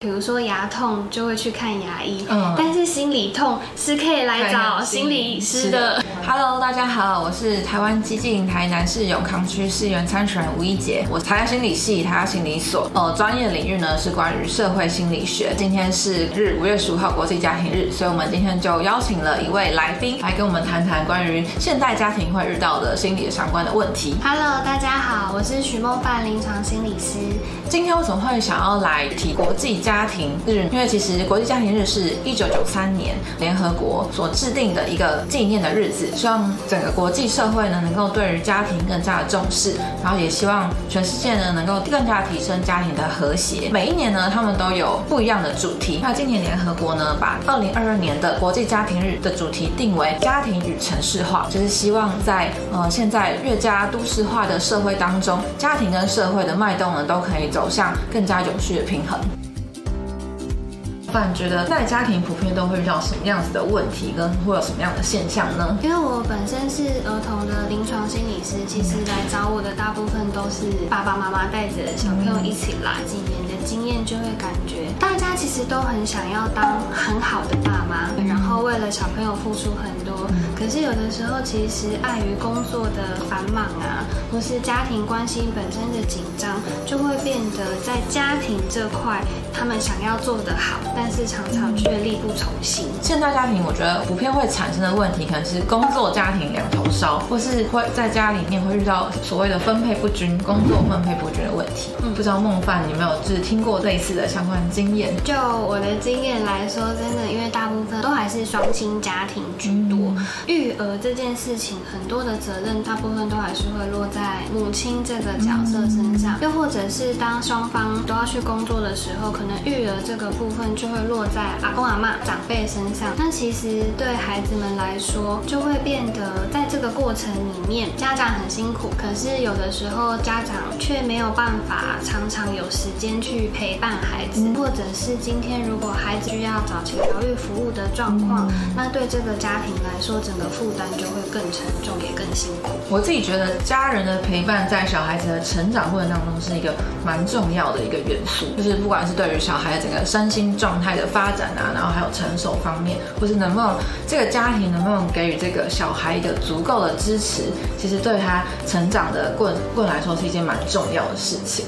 比如说牙痛就会去看牙医，嗯，但是心理痛是可以来找心理医师的。Hello，大家好，我是台湾激进台南市永康区市议员参选人吴一杰，我台大心理系台大心理所，呃，专业领域呢是关于社会心理学。今天是日五月十五号国际家庭日，所以我们今天就邀请了一位来宾来跟我们谈谈关于现代家庭会遇到的心理相关的问题。Hello，大家好，我是许梦范临床心理师。今天为什么会想要来提国际家庭日？因为其实国际家庭日是一九九三年联合国所制定的一个纪念的日子，希望整个国际社会呢能够对于家庭更加的重视，然后也希望全世界呢能够更加提升家庭的和谐。每一年呢，他们都有不一样的主题。那今年联合国呢把二零二二年的国际家庭日的主题定为家庭与城市化，就是希望在呃现在越加都市化的社会当中，家庭跟社会的脉动呢都可以走向更加有序的平衡。范觉得在家庭普遍都会遇到什么样子的问题，跟会有什么样的现象呢？因为我本身是儿童的临床心理师，其实来找我的大部分都是爸爸妈妈带着小朋友一起来。几年的经验就会感觉，大家其实都很想要当很好的爸妈，然后为了小朋友付出很多。可是有的时候，其实碍于工作的繁忙啊，或是家庭关系本身的紧张，就会变得在家庭这块，他们想要做得好。但是常常却力不从心。现代家庭，我觉得普遍会产生的问题，可能是工作家庭两头烧，或是会在家里面会遇到所谓的分配不均、工作分配不均的问题。嗯，不知道孟范你有没有就是听过类似的相关经验？就我的经验来说，真的，因为大部分都还是双亲家庭居多，嗯、育儿这件事情很多的责任，大部分都还是会落在母亲这个角色身上，嗯、又或者是当双方都要去工作的时候，可能育儿这个部分就会落在阿公阿妈长辈身上，那其实对孩子们来说，就会变得在这个过程里面，家长很辛苦，可是有的时候家长却没有办法常常有时间去陪伴孩子，或者是今天如果孩子需要早期疗愈服务的状况，那对这个家庭来说，整个负担就会更沉重，也更辛苦。我自己觉得家人的陪伴在小孩子的成长过程当中是一个蛮重要的一个元素，就是不管是对于小孩整个身心状态的发展啊，然后还有成熟方面，或是能不能这个家庭能不能给予这个小孩一个足够的支持，其实对他成长的过过程来说是一件蛮重要的事情。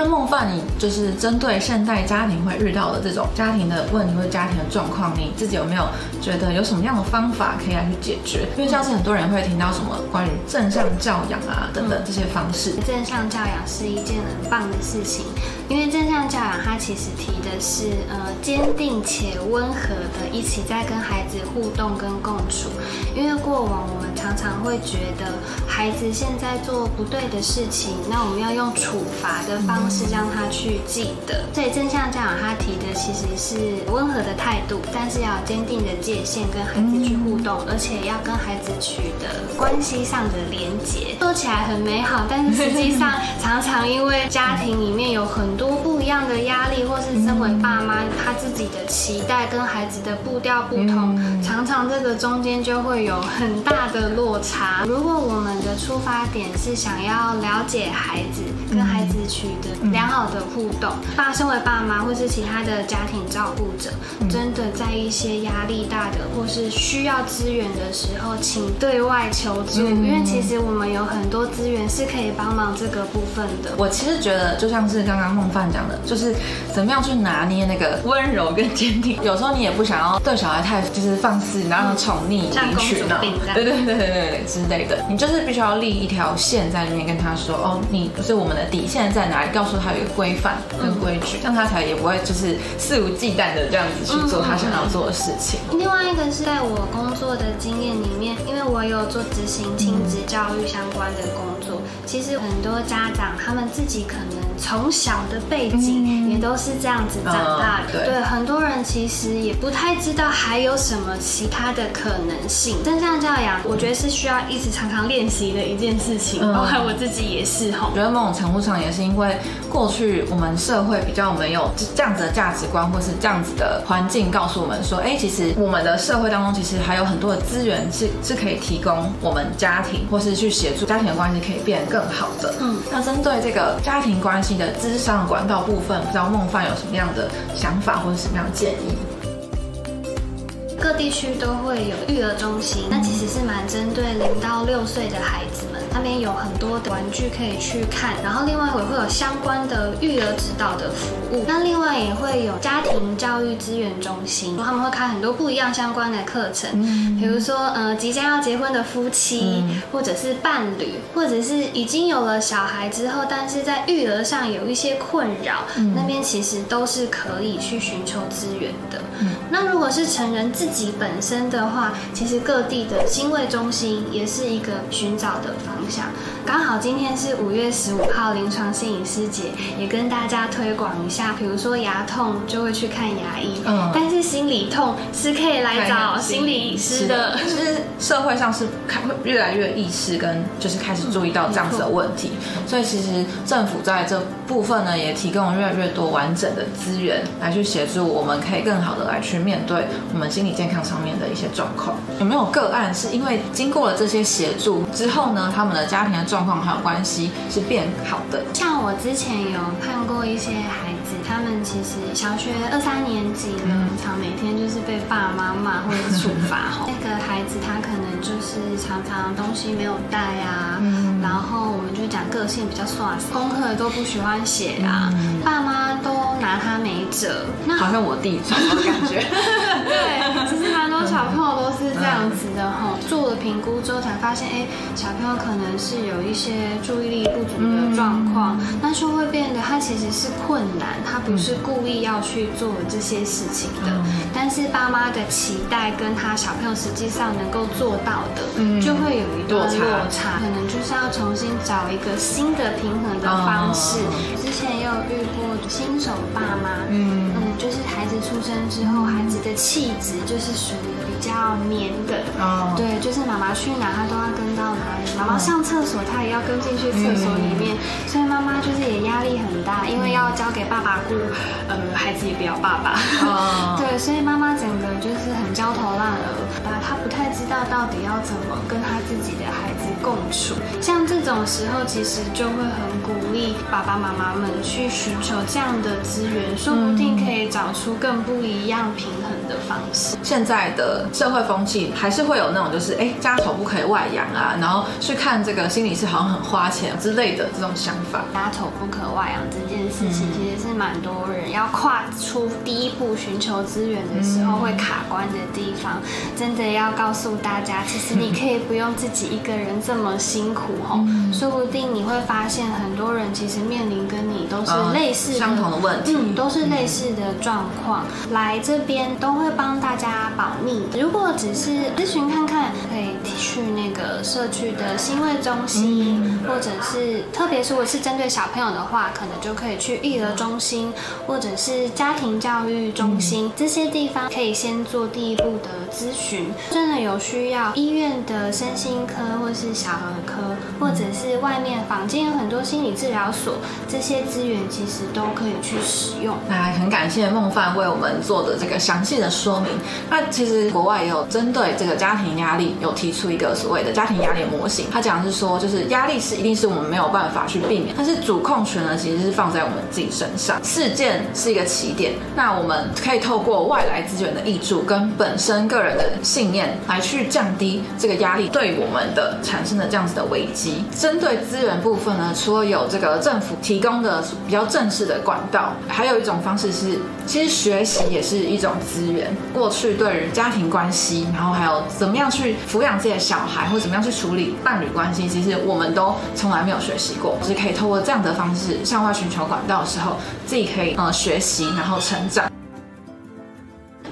那梦范，你就是针对现代家庭会遇到的这种家庭的问题或者家庭的状况，你自己有没有觉得有什么样的方法可以来去解决？因为像是很多人会听到什么关于正向教养啊等等这些方式。正向教养是一件很棒的事情，因为正向教养它其实提的是呃坚定且温和的一起在跟孩子互动跟共处。因为过往我们常常会觉得孩子现在做不对的事情，那我们要用处罚的方式。让他去记得，所以正向教养他提的其实是温和的态度，但是要坚定的界限跟孩子去互动，而且要跟孩子取得关系上的连结。说起来很美好，但是实际上 常常因为家庭里面有很多不一样的压力，或是身为爸妈他自己的期待跟孩子的步调不同，常常这个中间就会有很大的落差。如果我们的出发点是想要了解孩子，跟孩子取得良好的互动，爸，身为爸妈或是其他的家庭照顾者，真的在一些压力大的或是需要资源的时候，请对外求助，因为其实我们有很多资源是可以帮忙这个部分的。我其实觉得，就像是刚刚孟范讲的，就是怎么样去拿捏那个温柔跟坚定。有时候你也不想要对小孩太就是放肆，然后宠溺、离群呢，对对对对对之类的。你就是必须要立一条线在里面，跟他说哦，你不是我们的底线在哪里，告诉他有一个规范跟规矩，这样他才也不会就是肆无忌惮的这样子去做他想要做的事情。另外一个是在我工作的经验里面，因为我有做执行亲子教育相关的工作，其实很多家长他们自己可能从小的背景也都是这样子长大的，对，很多人其实也不太知道还有什么其他的可能性。正向教养，我觉得是需要一直常常练习的一件事情，包括我自己也是哈。我觉得某种程度上也是因为。过去我们社会比较没有这样子的价值观，或是这样子的环境，告诉我们说，哎，其实我们的社会当中，其实还有很多的资源是是可以提供我们家庭，或是去协助家庭的关系可以变得更好的。嗯，那针对这个家庭关系你的资商管道部分，不知道梦范有什么样的想法或者什么样的建议？各地区都会有育儿中心，那其实是蛮针对零到六岁的孩子，那边有很多的玩具可以去看，然后另外也会有相关的育儿指导的服务，那另外也会有家庭教育资源中心，他们会开很多不一样相关的课程，比如说呃即将要结婚的夫妻，或者是伴侣，或者是已经有了小孩之后，但是在育儿上有一些困扰，那边其实都是可以去寻求资源的。那如果是成人自己本身的话，其实各地的心卫中心也是一个寻找的方向。刚好今天是五月十五号临床心理师节，也跟大家推广一下。比如说牙痛就会去看牙医，嗯，但是心理痛是可以来找心理师的。其实社会上是开会越来越意识跟就是开始注意到这样子的问题，所以其实政府在这部分呢也提供了越来越多完整的资源来去协助我们，可以更好的来去面对我们心理健康上面的一些状况。有没有个案是因为经过了这些协助之后呢，他们的家庭的状况还有关系是变好的？像我之前有看过一些孩子，他们其实小学二三年级了，常每天就是被爸爸妈妈或者处罚。那个孩子他可能就是常常东西没有带啊，然后我们就讲个性比较耍，功课都不喜欢写啊，爸妈都拿他没辙。那好像我弟这种感觉。对，其实蛮多小朋友。做了评估之后才发现，哎，小朋友可能是有一些注意力不足的状况，那就会变得他其实是困难，他不是故意要去做这些事情的，但是爸妈的期待跟他小朋友实际上能够做到的，就会有一段落差，可能就是要重新找一个新的平衡的方式。之前也有遇过新手爸妈，嗯。嗯，就是孩子出生之后，孩子的气质就是属于比较黏的，对，就是妈妈去哪他都要跟到哪里，妈妈上厕所他也要跟进去厕所里面，所以妈妈就是也压力很大，因为要交给爸爸顾，呃，孩子也不要爸爸，对，所以妈妈整个就是很焦头烂额，吧，她不太知道到底要怎么跟她自己的孩子共处。像这种时候，其实就会很鼓励爸爸妈妈们去寻求这样的资源，说不定可以找出更不一样平衡的方式。现在的社会风气还是会有那种，就是哎，家丑不可以外扬啊，然后去看这个心理师好像很花钱之类的这种想法。家丑不可外扬这件事情，其实是蛮多人要跨出第一步寻求资源的时候会卡关的地方。真的要告诉大家，其实你可以不用自己一个人这么辛苦哦，说不定你会发现很多人其实面临跟你都是类似、相同的问题，嗯，都是类似的状况。来这边都会帮大家保密。如果只是咨询看看，可以去那个社区的心卫中心，或者是特别是如果是针对小朋友的话，可能就可以去育儿中心，或者是家庭教育中心这些地方，可以先做第一步的咨询。真的有需要，医院的身心科或是小儿科，或者是外面坊间有很多心理治疗所，这些资源其实都可以去使用。那很感谢梦范为我们做的这个详细的说明。那其实国外也有针对这个家庭压力，有提出一个所谓的家庭压力模型。他讲是说，就是压力是一定是我们没有办法去避免，但是主控权呢，其实是放在我们自己身上。事件是一个起点，那我们可以透过外来资源的挹注跟本身个人的信念来去降低这个压力对我们的产生的这样子的危机。针对资源部分呢，除了有这个政府提供的比较正式的管道，还有一种方式是，其实学习也是一种资源。过去对于家庭关系，然后还有怎么样去抚养自己的小孩，或怎么样去处理伴侣关系，其实我们都从来没有学习过。只是可以透过这样的方式向外寻求管道的时候，自己可以呃学习，然后成长。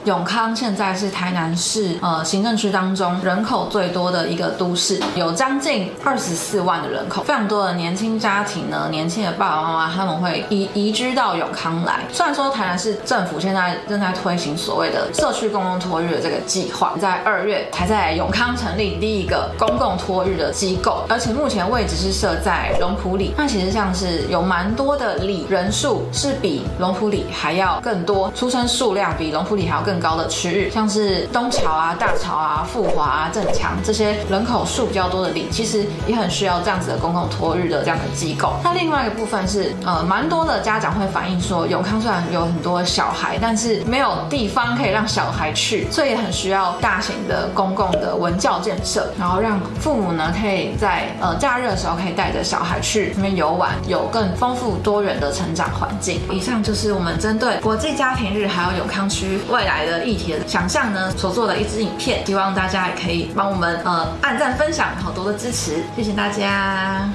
永康现在是台南市呃行政区当中人口最多的一个都市，有将近二十四万的人口，非常多的年轻家庭呢，年轻的爸爸妈妈他们会移移居到永康来。虽然说台南市政府现在正在推行所谓的社区公共托育的这个计划，在二月还在永康成立第一个公共托育的机构，而且目前位置是设在龙埔里。那其实像是有蛮多的里人数是比龙埔里还要更多，出生数量比龙埔里还要更。更高的区域，像是东桥啊、大桥啊、富华啊、正强这些人口数比较多的里，其实也很需要这样子的公共托育的这样的机构。那另外一个部分是，呃，蛮多的家长会反映说，永康虽然有很多小孩，但是没有地方可以让小孩去，所以也很需要大型的公共的文教建设，然后让父母呢可以在呃假日的时候可以带着小孩去那边游玩，有更丰富多元的成长环境。以上就是我们针对国际家庭日还有永康区未来的议题想象呢所做的一支影片，希望大家也可以帮我们呃按赞分享，好多的支持，谢谢大家。